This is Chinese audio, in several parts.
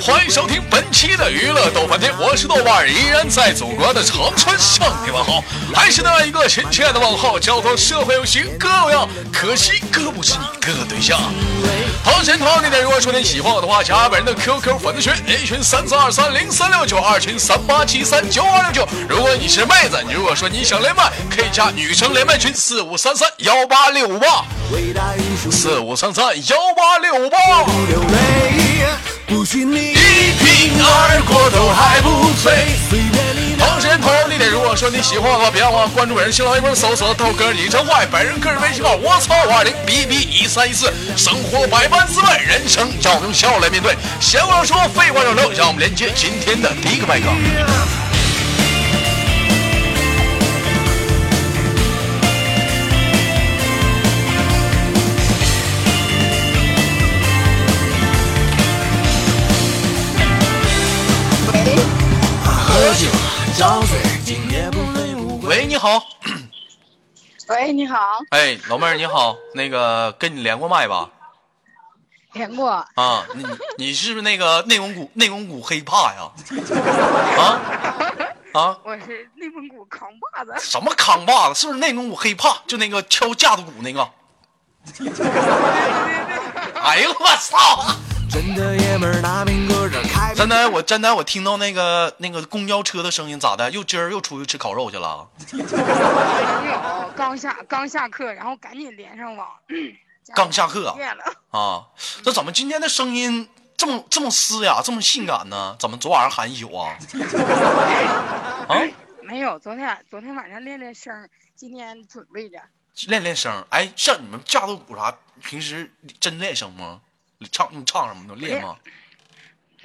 欢迎收听本期的娱乐逗翻天，我是豆瓣儿，依然在祖国的长春向你问好，还是那一个亲切的问候，叫做社会有型哥有样，可惜哥不是你哥对象。同时，同样的，如果说你喜欢我的话，加本人的 QQ 粉丝群，A 群三四二三零三六九，二群三八七三九二六九。如果你是妹子，你如果说你想连麦，可以加女生连麦群四五三三幺八六五八，四五三三幺八六五八。一瓶二过头还不醉。同时，同样地点，如果说你喜欢我的话，别忘了关注本人新浪微博，搜索豆哥李成坏，本人个人微信号我操五二零 b b 一三一四。生活百般滋味，人生要用笑来面对。闲话少说，废话少聊，让我们连接今天的第一个麦克。喂，你好。喂，你好。哎，老妹儿你好，那个跟你连过麦吧？连过。啊，你你是不是那个内蒙古内蒙古黑怕呀？啊 啊！我是内蒙古扛把子。什么扛把子？是不是内蒙古黑怕？就那个敲架子鼓那个？哎呦我操！真的爷们儿拿命搁这开。真的，我真的我听到那个那个公交车的声音，咋的？又今儿又出去吃烤肉去了？没有，刚下刚下课，然后赶紧连上网。刚下课啊？那怎么今天的声音这么这么嘶哑，这么性感呢？怎么昨晚上喊一宿啊？啊？没有，昨天昨天晚上练练声，今天准备着练练声。哎，像你们架子鼓啥，平时真练声吗？你唱你唱什么都练吗？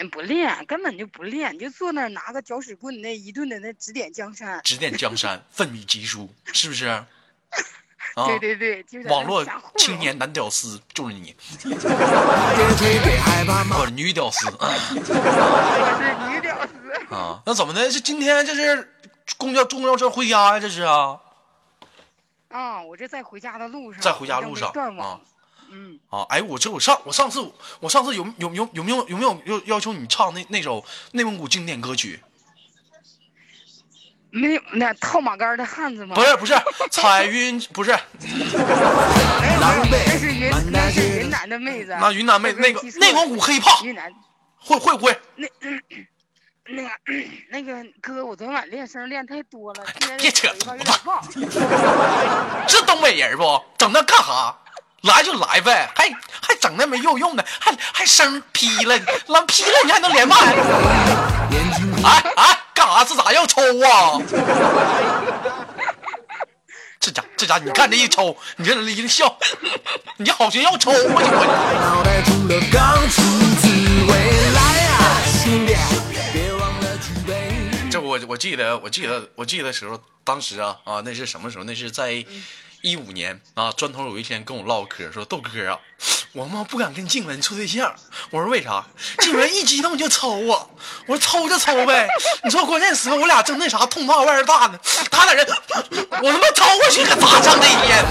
不练，根本就不练，就坐那儿拿个搅屎棍，那一顿的那指点江山，指点江山，奋笔疾书，是不是？啊，对对对，网络青年男屌丝就是你，我是女屌丝，我是女屌丝啊。那怎么的？这今天这是公交公交车回家呀？这是啊？啊，我这在回家的路上，在回家路上啊。嗯啊，哎，我这我上我上次我上次有有有有没有有没有要要求你唱那那首内蒙古经典歌曲？没有，那套马杆的汉子吗？不是不是，彩云不是。那是云那是云南的妹子。那云南妹那个内蒙古黑怕。云南会会不会？那那个那个哥，我昨天晚练声练太多了，别扯犊子。是东北人不？整那干哈？来就来呗，还还整那没有用的，还还声劈了，老劈了你还能连麦？哎哎，干啥？这咋要抽啊？这家这家，你看这一抽，你这一笑，你好像要抽我这我我记得我记得我记得时候，当时啊啊，那是什么时候？那是在。一五年啊，砖头有一天跟我唠嗑，说豆哥啊，我妈不敢跟静文处对象。我说为啥？静文一激动就抽我。我说抽就抽呗。你说关键时刻我俩正那啥，痛骂外人大呢。他俩人，我他妈抽过去可咋整？这一天。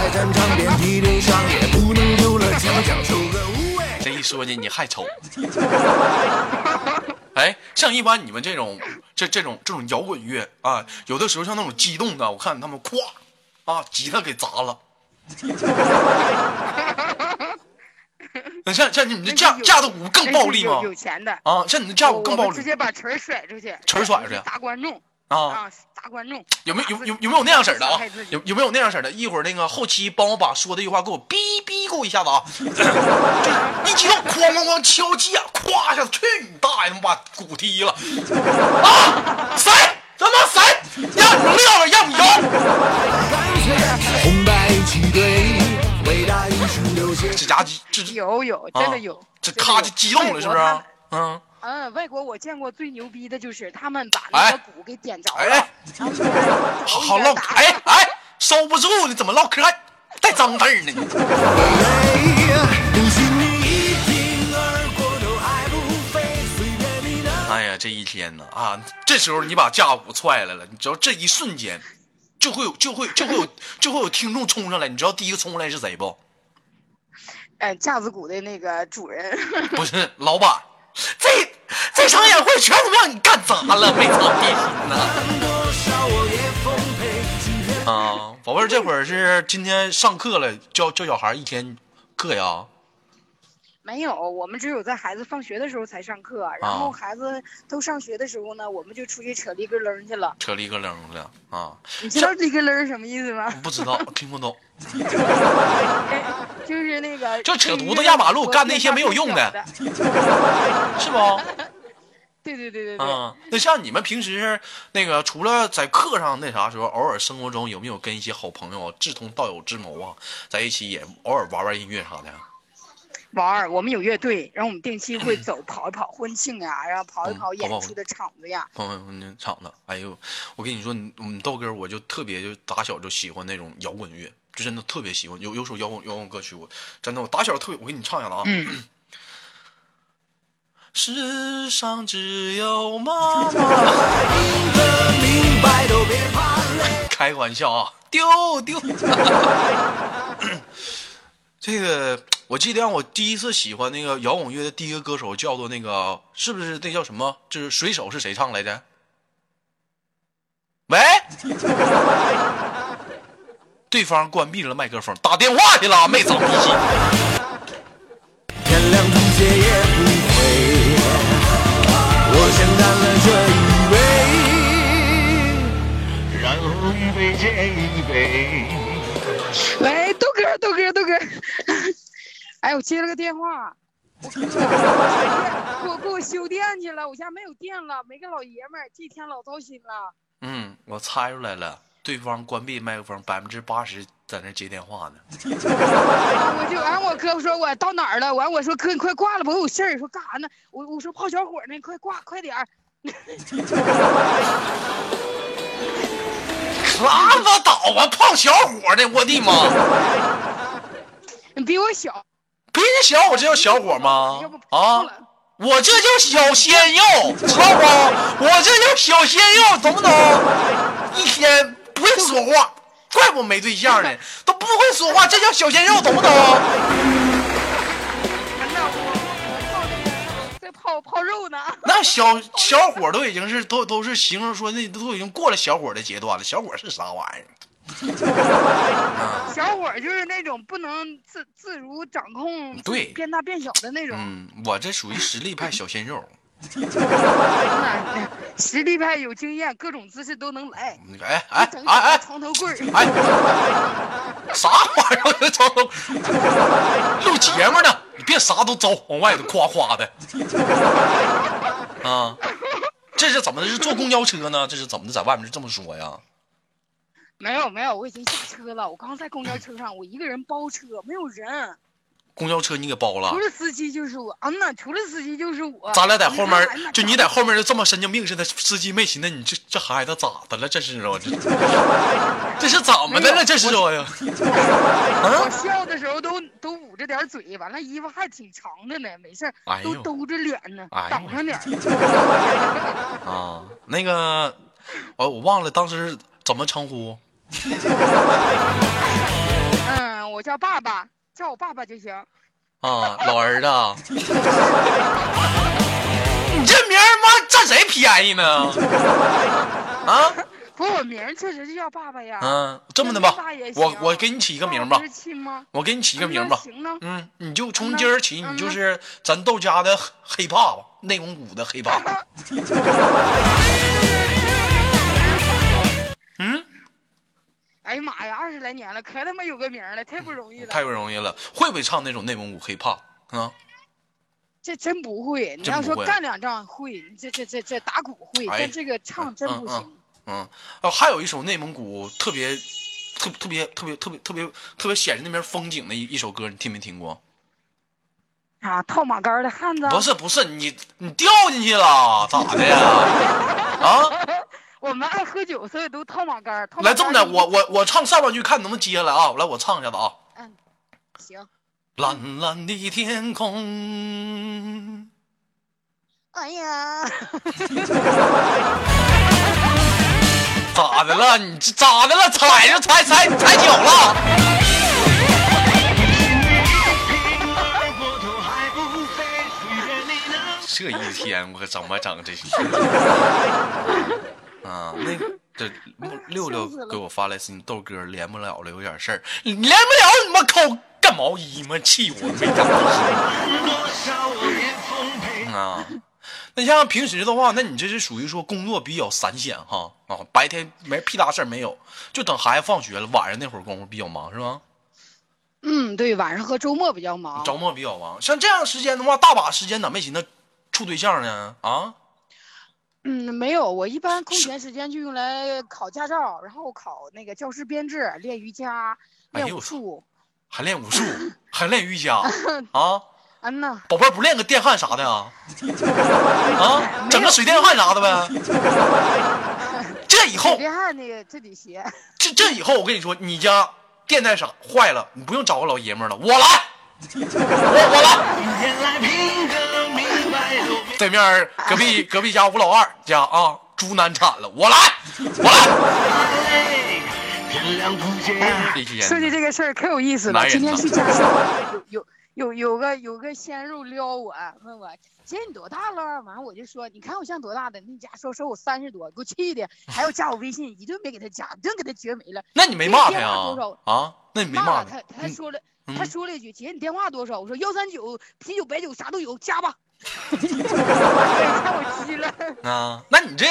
这一说呢，你还抽？哎，像一般你们这种这这种这种摇滚乐啊，有的时候像那种激动的，我看他们咵。啊，吉他给砸了！那像像你们这架架子鼓更暴力吗？有钱的啊，像你这架子鼓更暴力，直接把锤甩出去，锤甩出去，砸观众啊，打观众。有没有有有有没有那样式的啊？有有没有那样式的？一会儿那个后期帮我把说的一句话给我逼逼给我一下子啊！一激动，哐哐哐敲击啊，咵一下子，去你大爷，他妈把鼓踢了啊！谁？他妈谁？让你撂了，让你摇。红白旗队，伟大英雄留下。这家这有有真的有，这咔就激动了，是不是？嗯嗯，外国我见过最牛逼的就是他们把那个鼓给点着了，好好唠，哎哎，收不住你，怎么唠嗑还带脏字呢？哎呀，这一天呢啊，这时候你把架鼓踹来了，你知道这一瞬间。就会有，就会，就会有，就会有听众冲上来。你知道第一个冲上来是谁不？哎，架子鼓的那个主人。不是老板，这这场演会全都让你干砸了，没操逼心呐！啊，宝贝儿，这会儿是今天上课了，教教小孩一天课呀？没有，我们只有在孩子放学的时候才上课，然后孩子都上学的时候呢，我们就出去扯里个楞去了。扯里个楞了啊！你知道里个楞什么意思吗？不知道，听不懂。就是那个，就扯犊子压马路，干那些没有用的，是不？对对对对对。啊，那像你们平时那个，除了在课上那啥时候，偶尔生活中有没有跟一些好朋友志同道友之谋啊，在一起也偶尔玩玩音乐啥的？玩儿，我们有乐队，然后我们定期会走跑一跑婚庆呀，然后跑一跑演出的场子呀。跑跑场子，哎呦，我跟你说，你你豆哥，我就特别就打小就喜欢那种摇滚乐，就真的特别喜欢。有有首摇滚摇滚歌曲，我真的我打小特别，我给你唱一下子啊。世上只有妈妈。明白都别怕开玩笑啊，丢丢。这个我记得，让我第一次喜欢那个摇滚乐的第一个歌手叫做那个，是不是那叫什么？就是水手是谁唱来着？喂，对方关闭了麦克风，打电话去了，没长脾气。天亮也不回我先干了这一杯，然后一杯接一杯。喂，豆哥，豆哥，豆哥，哎，我接了个电话，我给我给我修电去了，我家没有电了，没个老爷们儿，这天老糟心了。嗯，我猜出来了，对方关闭麦克风，百分之八十在那接电话呢。我就完，我哥说我到哪儿了，完我说哥你快挂了吧，我有事儿。说干啥呢？我我说泡小伙呢，快挂，快点儿。拉倒吧！泡小伙呢！我的妈！你比我小，比你小，我这叫小伙吗？啊！我这叫小鲜肉，知道不？我这叫小鲜肉，懂不懂？一天不会说话，怪不没对象呢，都不会说话，这叫小鲜肉，懂不懂？泡泡肉呢？那小小伙都已经是都都是形容说那都已经过了小伙的阶段了。小伙是啥玩意儿？小伙就是那种不能自自如掌控，对，变大变小的那种。嗯，我这属于实力派小鲜肉。实力派有经验，各种姿势都能来。哎哎哎哎，床头柜哎，啥玩意儿？床头录节目呢，你别啥都招，往外头夸夸的。啊，这是怎么的？是坐公交车呢？这是怎么的？在外面是这么说呀？没有没有，我已经下车了。我刚在公交车上，我一个人包车，没有人。公交车你给包了？除了司机就是我，嗯呐除了司机就是我。咱俩在后面，就你在后面就这么神经病似的，司机没寻思你这这孩子咋的了？这是我这，这是怎么的了？这是我呀。我笑的时候都都捂着点嘴，完了衣服还挺长的呢，没事都兜着脸呢，挡上点。啊，那个，我我忘了当时怎么称呼。嗯，我叫爸爸。叫我爸爸就行，啊，老儿子，你这名儿妈占谁便宜呢？啊，不，我名确实就叫爸爸呀。嗯，这么的吧，我我给你起一个名吧。我给你起一个名吧。行呢。嗯，你就从今儿起，你就是咱豆家的黑爸爸，内蒙古的黑爸爸。哎呀妈呀！二十来年了，可他妈有个名了，太不容易了。太不容易了，会不会唱那种内蒙古 hiphop 啊？这真不会。你要说干两仗会，这这这这打鼓会，但这个唱真不行。嗯，哦，还有一首内蒙古特别特特别特别特别特别特别显示那边风景的一一首歌，你听没听过？啊，套马杆的汉子？不是不是，你你掉进去了，咋的呀？啊？我们爱喝酒，所以都套马杆。来这么的，我我我唱上半句，看能不能接下来啊！来，我唱一下子啊。嗯，行。蓝蓝的天空。哎呀！咋的了？你这咋的了？踩着踩踩踩脚了？这一天我可怎么整这些？啊，那这 六六给我发来私信，豆哥连不了了，有点事儿。连不了，你妈抠干毛衣吗？气我。啊，那像平时的话，那你这是属于说工作比较散闲哈啊，白天没屁大事儿没有，就等孩子放学了，晚上那会儿功夫比较忙是吧？嗯，对，晚上和周末比较忙。周末比较忙，像这样时间的话，大把时间咋没寻思处对象呢？啊？嗯，没有，我一般空闲时间就用来考驾照，然后考那个教师编制，练瑜伽，练武术，还练武术，还练瑜伽 啊？嗯呐，宝贝儿不练个电焊啥的啊？啊，整个水电焊啥的呗？这以后电焊那个这得学。这这以后我跟你说，你家电带啥坏了，你不用找个老爷们了，我来，我我来。对面隔壁隔壁家吴老二家啊，猪难产了，我来，我来。说起这个事儿可有意思了，今天去家有有有有个有个鲜肉撩我，问我姐你多大了？完我就说你看我像多大的？那家说说我三十多，给我气的，还要加我微信，一顿没给他加，一顿给他绝没了。那你没骂他呀？啊？那你没骂他？他说了，他说了一句姐你电话多少？我说幺三九啤酒白酒啥都有，加吧。啊！那你这，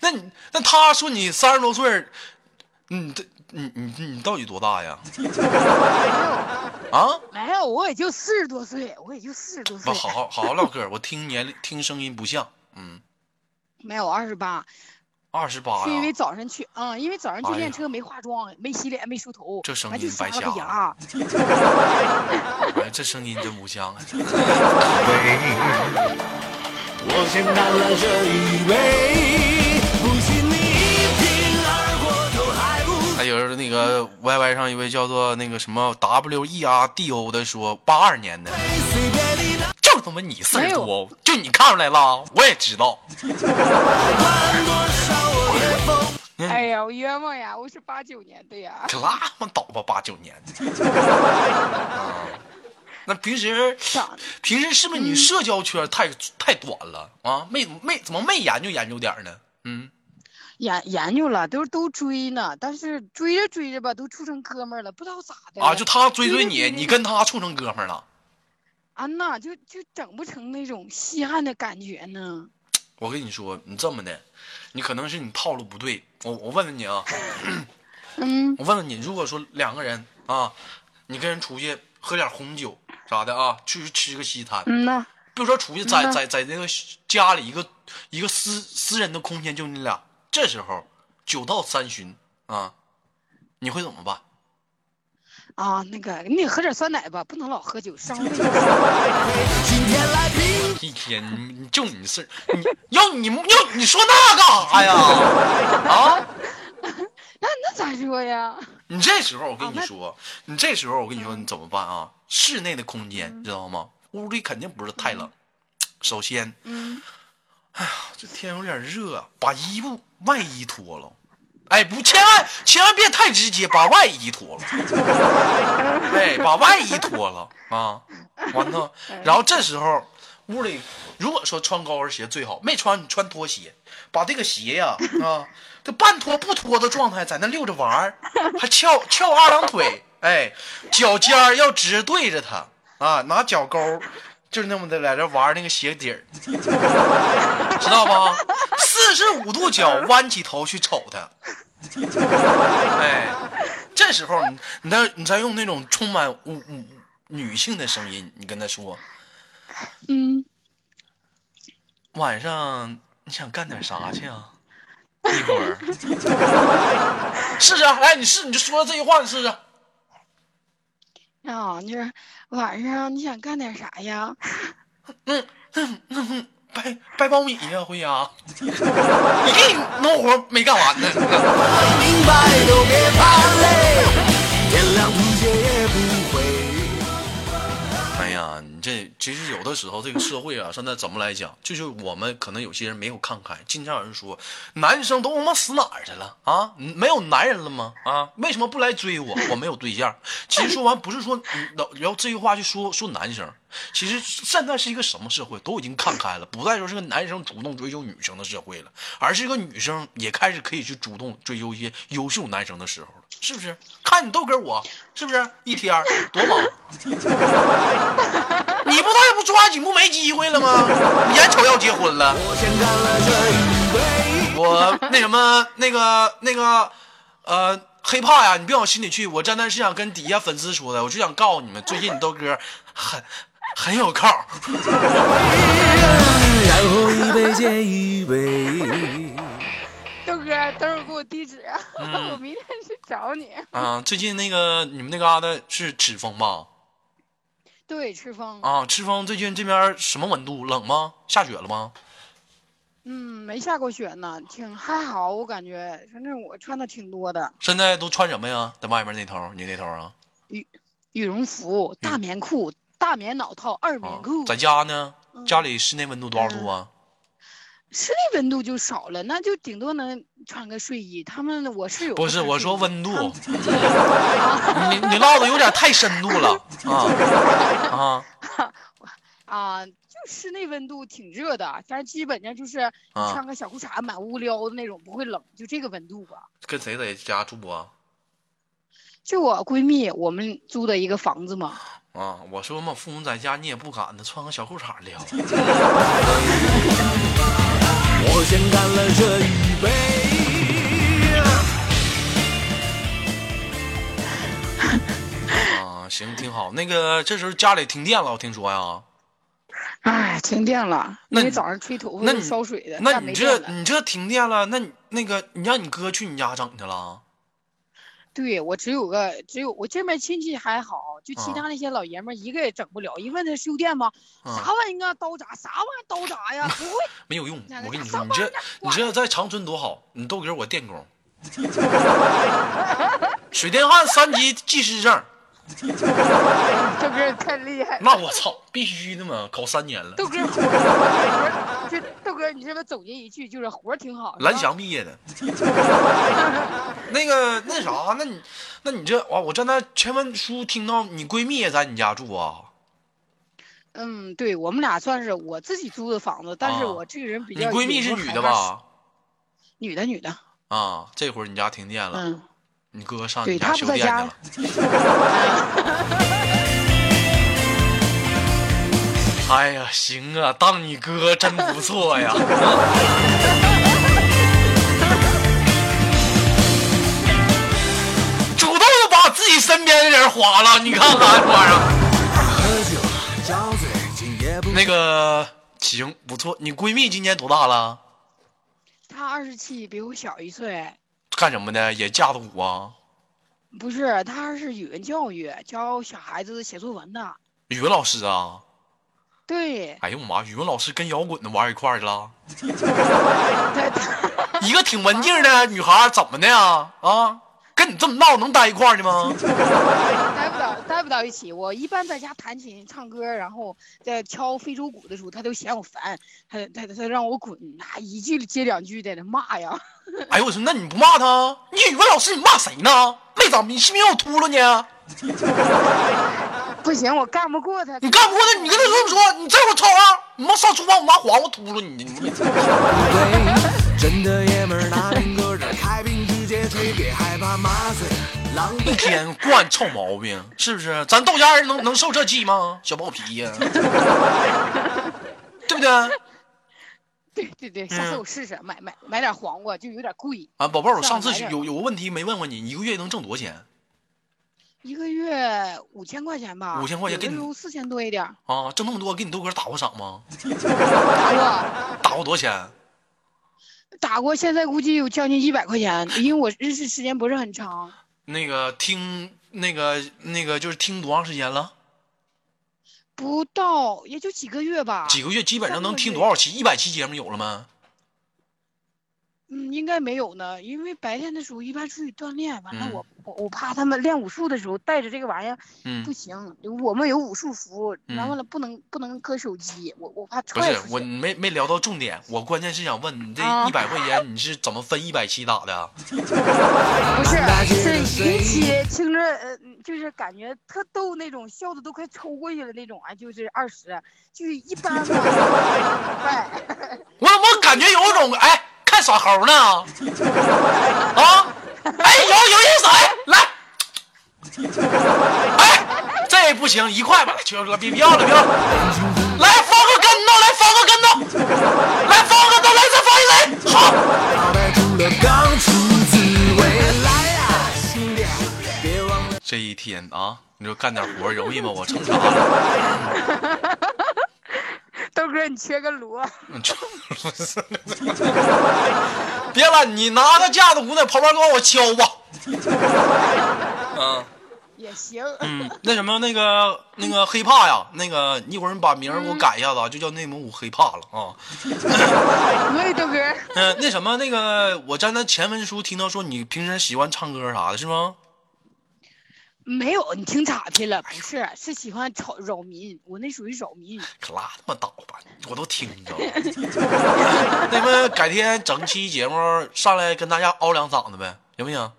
那你那他说你三十多岁，你这你你你到底多大呀？啊？没有，我也就四十多岁，我也就四十多岁。好好好好唠嗑，我听年龄听声音不像，嗯。没有，二十八。二十八是因为早上去，嗯，因为早上去练车没化妆，没洗脸，没梳头，这声音白瞎了。哎，这声音真不像啊！还有那个 Y Y 上一位叫做那个什么 W E R D O 的说，八二年的。就他妈你四十多，就你看出来了，我也知道。哎呀，我冤枉呀！我是八九年的呀。可拉嘛倒吧，八九年的。那平时平时是不是你社交圈太太短了啊？没没怎么没研究研究点呢？嗯，研研究了，都都追呢，但是追着追着吧，都处成哥们了，不知道咋的。啊，就他追追你，你跟他处成哥们了。啊那就就整不成那种稀罕的感觉呢。我跟你说，你这么的，你可能是你套路不对。我我问问你啊，嗯，我问问你，如果说两个人啊，你跟人出去喝点红酒啥的啊，去吃个西餐，嗯呐，比如说出去在在在那个家里一个一个私私人的空间，就你俩，这时候酒到三巡啊，你会怎么办？啊，那个你得喝点酸奶吧，不能老喝酒，伤胃。一天你就你事你要你要你说那干啥呀？啊？那那咋说呀？你这时候我跟你说，你这时候我跟你说你怎么办啊？室内的空间知道吗？屋里肯定不是太冷。首先，嗯，哎呀，这天有点热，把衣服外衣脱了。哎，不，千万千万别太直接，把外衣脱了。哎，把外衣脱了啊，完了，然后这时候屋里如果说穿高跟鞋最好，没穿你穿拖鞋，把这个鞋呀啊，这半脱不脱的状态在那溜着玩儿，还翘翘二郎腿，哎，脚尖儿要直对着他啊，拿脚勾就是那么的在这玩那个鞋底儿，知道吧？四十五度角弯起头去瞅他，哎，这时候你你再你再用那种充满女女女性的声音，你跟他说，嗯，晚上你想干点啥去啊？一会儿 试试，来，你试，你就说这句话，你试试。啊，就是晚上你想干点啥呀？嗯嗯嗯。掰掰苞米呀，回家。你给你农活没干完呢。其实有的时候这个社会啊，现在怎么来讲，就是我们可能有些人没有看开，经常有人说男生都他妈死哪儿去了啊？没有男人了吗？啊，为什么不来追我？我没有对象。其实说完不是说，然后这句话就说说男生。其实现在是一个什么社会？都已经看开了，不再说是个男生主动追求女生的社会了，而是一个女生也开始可以去主动追求一些优秀男生的时候了，是不是？看你豆哥我，是不是一天多忙？你不再不抓紧不没机会了吗？眼瞅要结婚了，我那什么那个那个呃。黑怕呀！你别往心里去。我真的是想跟底下粉丝说的，我就想告诉你们，最近你豆哥很很有靠。豆哥，等会儿给我地址，我明天去找你。啊，最近那个你们那嘎达是赤峰吧？对，赤峰。啊，赤峰最近这边什么温度？冷吗？下雪了吗？嗯，没下过雪呢，挺还好，我感觉，反正我穿的挺多的。现在都穿什么呀？在外面那头，你那头啊？羽羽绒服、大棉裤、大棉袄套、二棉裤。在家呢？家里室内温度多少度啊？室内温度就少了，那就顶多能穿个睡衣。他们我室友。不是，我说温度。你你唠的有点太深度了 啊啊 啊！就室内温度挺热的，但是基本上就是穿个小裤衩满屋撩的那种，不会冷，就这个温度吧。跟谁在家住啊？就我闺蜜，我们租的一个房子嘛。啊，我说嘛，父母在家你也不敢的，穿个小裤衩撩。我先干了这一杯。啊，行，挺好。那个这时候家里停电了，我听说呀。哎，停电了，那你早上吹头发烧水的。那你这你这停电了，那你那个你让你哥去你家整去了？对我只有个只有我这边亲戚还好，就其他那些老爷们一个也整不了。一问他修电吗？啥玩意儿啊？刀扎？啥玩意儿刀扎呀？不会，没有用。我跟你说，你这你这在长春多好，你豆哥我电工，水电焊三级技师证。豆哥太厉害！那我操，必须的嘛，考三年了。豆哥，哥，你这边总结一句就是活挺好。蓝翔毕业的。那个那啥，那你那你这哇，我在那前文书听到你闺蜜也在你家住啊？嗯，对我们俩算是我自己租的房子，但是我这个人比较。你闺蜜是女的吧？女的，女的。啊，这会儿你家停电了。嗯。你哥上你家修电去了。哎呀，行啊，当你哥真不错呀。主动把自己身边的人划了，你看看这玩意儿。那个行不错，你闺蜜今年多大了？她二十七，比我小一岁。干什么的？也架子鼓啊？不是，她是语文教育，教小孩子写作文的。语文老师啊？对。哎呦我妈！语文老师跟摇滚的玩一块去了。一个挺文静的女孩，怎么的呀？啊？跟你这么闹，能待一块儿吗？待不到，待不到一起。我一般在家弹琴、唱歌，然后在敲非洲鼓的时候，他都嫌我烦，他他他让我滚，那一句接两句在那骂呀。哎呦我说，那你不骂他？你语文老师，你骂谁呢？没长，你信不信我秃噜你？不行，我干不过他。你干不过他，你跟他说不说，你这会儿吵啊？你妈上厨房，我拿黄瓜秃噜你！你真的爷们儿拿兵搁这开兵。一天惯臭毛病，是不是？咱豆家人能能受这气吗？小暴脾呀，对不对？对对对，下次我试试买买买点黄瓜，就有点贵啊。宝贝儿，我上次有有个问题没问问你，一个月能挣多少钱？一个月五千块钱吧。五千块钱给你四千多一点啊，挣那么多，给你豆哥打过赏吗？打过。打过多少钱？打过，现在估计有将近一百块钱，因为我认识时间不是很长。那个听那个那个就是听多长时间了？不到，也就几个月吧。几个月，基本上能听多少期？一百期节目有了吗？嗯，应该没有呢，因为白天的时候一般出去锻炼，完了我我我怕他们练武术的时候带着这个玩意儿，嗯，不行，我们有武术服，完了不能不能搁手机，我我怕踹。不是，我没没聊到重点，我关键是想问你这一百块钱你是怎么分一百七打的？不是，是一期听着呃，就是感觉特逗那种，笑的都快抽过去了那种啊，就是二十，就一般嘛。我我感觉有种哎。看耍猴呢？啊！哎，有有意思！哎，来，哎，这不行，一块吧，秋哥，别别要了，别要了。来，放个跟头，来放个跟头，来放个跟头，来再放一回，好。这一天啊，你说干点活容易吗？我成啥了？豆哥，你缺个锣。别了，你拿个架子鼓在旁边给我敲吧。嗯，也行。嗯，那什么，那个那个黑怕呀，那个一会儿你把名给我改一下子，就叫内蒙古黑怕了啊。对，豆哥。嗯，那什么，那个我在那前文书听到说你平时喜欢唱歌啥的，是吗？没有，你听岔去了，不是，是喜欢吵扰民，我那属于扰民。可拉他妈倒吧，我都听着。那么改天整期节目上来跟大家嗷两嗓子呗，行不行？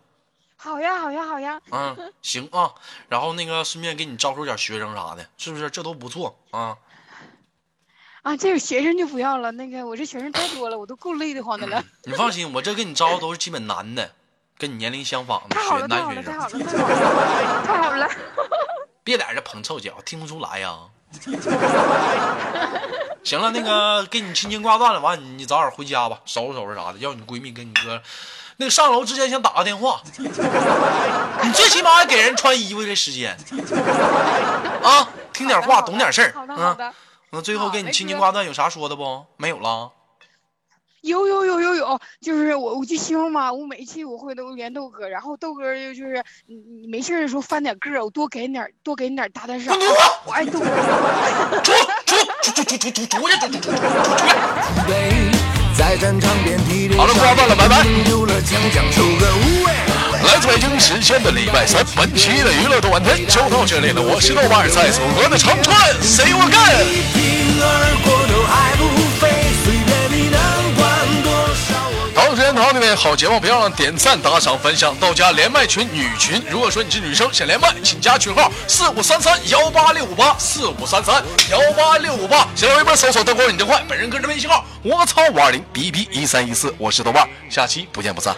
好呀，好呀，好呀。嗯，行啊。然后那个顺便给你招收点学生啥的，是不是？这都不错啊。啊，这个学生就不要了。那个我这学生太多了，我都够累得慌的了。你放心，我这给你招都是基本男的。跟你年龄相仿的学男学生，太好了，太好了，太好了！别在这捧臭脚，听不出来呀。行了，那个给你轻轻挂断了，完你你早点回家吧，收拾收拾啥的。要你闺蜜跟你哥，那个上楼之前先打个电话，你最起码还给人穿衣服的时间啊，听点话，懂点事儿。好的，好的。那最后给你轻轻挂断，有啥说的不？没有了。有有有有有就是我我就希望嘛我每一期我会都连豆哥然后豆哥就就是你你没事的时候翻点个我多给你点多给你点打点赏出出出出出出出去出出出出出去好了挂断了拜拜来自北京时间的礼拜三本期的娱乐动画天就到这里了我是豆瓣在祖国的长春随我干 you again 好，各位好节目，别忘了点赞、打赏、分享。到家连麦群女群，如果说你是女生想连麦，请加群号四五三三幺八六五八四五三三幺八六五八。新浪微博搜索“灯光你真坏”，本人个人微信号我操五二零 b b 一三一四，我是豆瓣，下期不见不散。